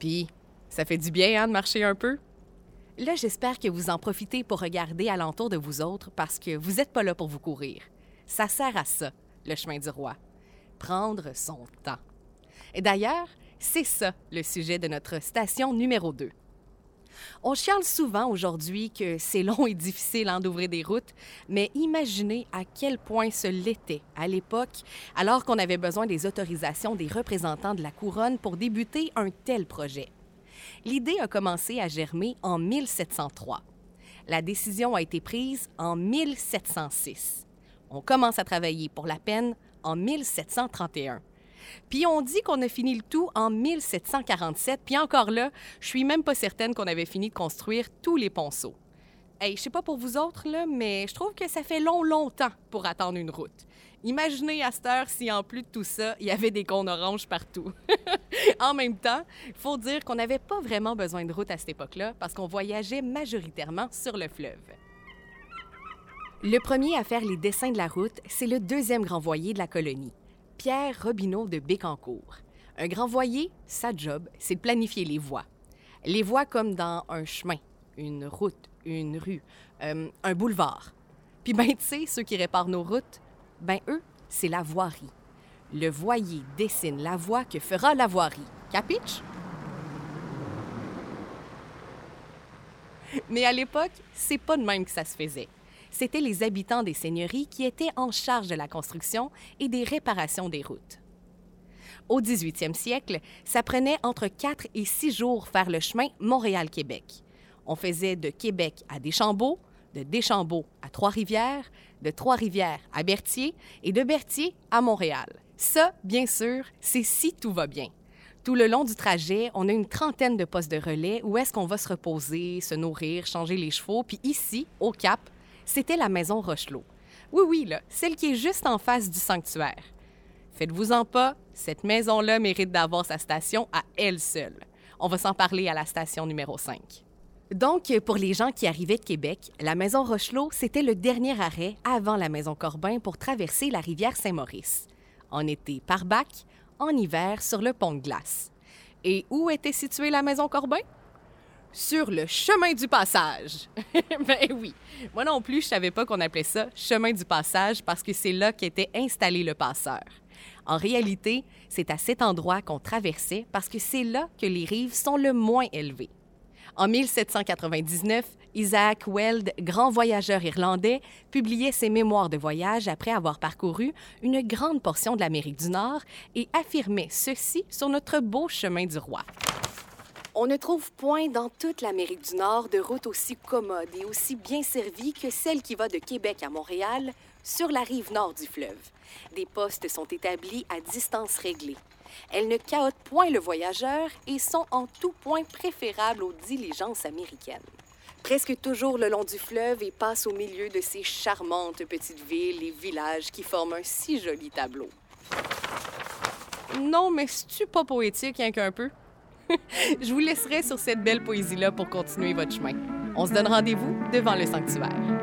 Puis, ça fait du bien hein, de marcher un peu? Là, j'espère que vous en profitez pour regarder alentour de vous autres parce que vous n'êtes pas là pour vous courir. Ça sert à ça, le chemin du roi. Prendre son temps. Et d'ailleurs, c'est ça le sujet de notre station numéro 2. On chiale souvent aujourd'hui que c'est long et difficile hein, d'ouvrir des routes, mais imaginez à quel point ce l'était à l'époque, alors qu'on avait besoin des autorisations des représentants de la couronne pour débuter un tel projet. L'idée a commencé à germer en 1703. La décision a été prise en 1706. On commence à travailler pour la peine en 1731. Puis on dit qu'on a fini le tout en 1747, puis encore là, je suis même pas certaine qu'on avait fini de construire tous les ponceaux. Hey, je sais pas pour vous autres, là, mais je trouve que ça fait long, longtemps pour attendre une route. Imaginez à cette heure si, en plus de tout ça, il y avait des cônes oranges partout. en même temps, il faut dire qu'on n'avait pas vraiment besoin de route à cette époque-là parce qu'on voyageait majoritairement sur le fleuve. Le premier à faire les dessins de la route, c'est le deuxième grand voyer de la colonie, Pierre Robineau de Bécancourt. Un grand voyer, sa job, c'est de planifier les voies. Les voies comme dans un chemin, une route, une rue, euh, un boulevard. Puis ben, tu sais, ceux qui réparent nos routes, ben eux, c'est la voirie. Le voyer dessine la voie que fera la voirie. Capiche? Mais à l'époque, c'est pas de même que ça se faisait c'était les habitants des seigneuries qui étaient en charge de la construction et des réparations des routes. Au 18e siècle, ça prenait entre 4 et 6 jours faire le chemin Montréal-Québec. On faisait de Québec à Deschambault, de Deschambault à Trois-Rivières, de Trois-Rivières à Berthier et de Berthier à Montréal. Ça, bien sûr, c'est si tout va bien. Tout le long du trajet, on a une trentaine de postes de relais où est-ce qu'on va se reposer, se nourrir, changer les chevaux. Puis ici, au Cap, c'était la maison Rochelot. Oui, oui, là, celle qui est juste en face du sanctuaire. Faites-vous-en pas, cette maison-là mérite d'avoir sa station à elle seule. On va s'en parler à la station numéro 5. Donc, pour les gens qui arrivaient de Québec, la maison Rochelot, c'était le dernier arrêt avant la maison Corbin pour traverser la rivière Saint-Maurice. En été par bac, en hiver sur le pont de glace. Et où était située la maison Corbin? Sur le chemin du passage. ben oui. Moi non plus, je savais pas qu'on appelait ça chemin du passage parce que c'est là qu'était installé le passeur. En réalité, c'est à cet endroit qu'on traversait parce que c'est là que les rives sont le moins élevées. En 1799, Isaac Weld, grand voyageur irlandais, publiait ses mémoires de voyage après avoir parcouru une grande portion de l'Amérique du Nord et affirmait ceci sur notre beau chemin du roi. On ne trouve point dans toute l'Amérique du Nord de route aussi commode et aussi bien servie que celle qui va de Québec à Montréal sur la rive nord du fleuve. Des postes sont établis à distance réglée. Elles ne caotent point le voyageur et sont en tout point préférables aux diligences américaines. Presque toujours le long du fleuve et passent au milieu de ces charmantes petites villes et villages qui forment un si joli tableau. Non, mais c'est-tu pas poétique, rien qu'un peu? Je vous laisserai sur cette belle poésie-là pour continuer votre chemin. On se donne rendez-vous devant le sanctuaire.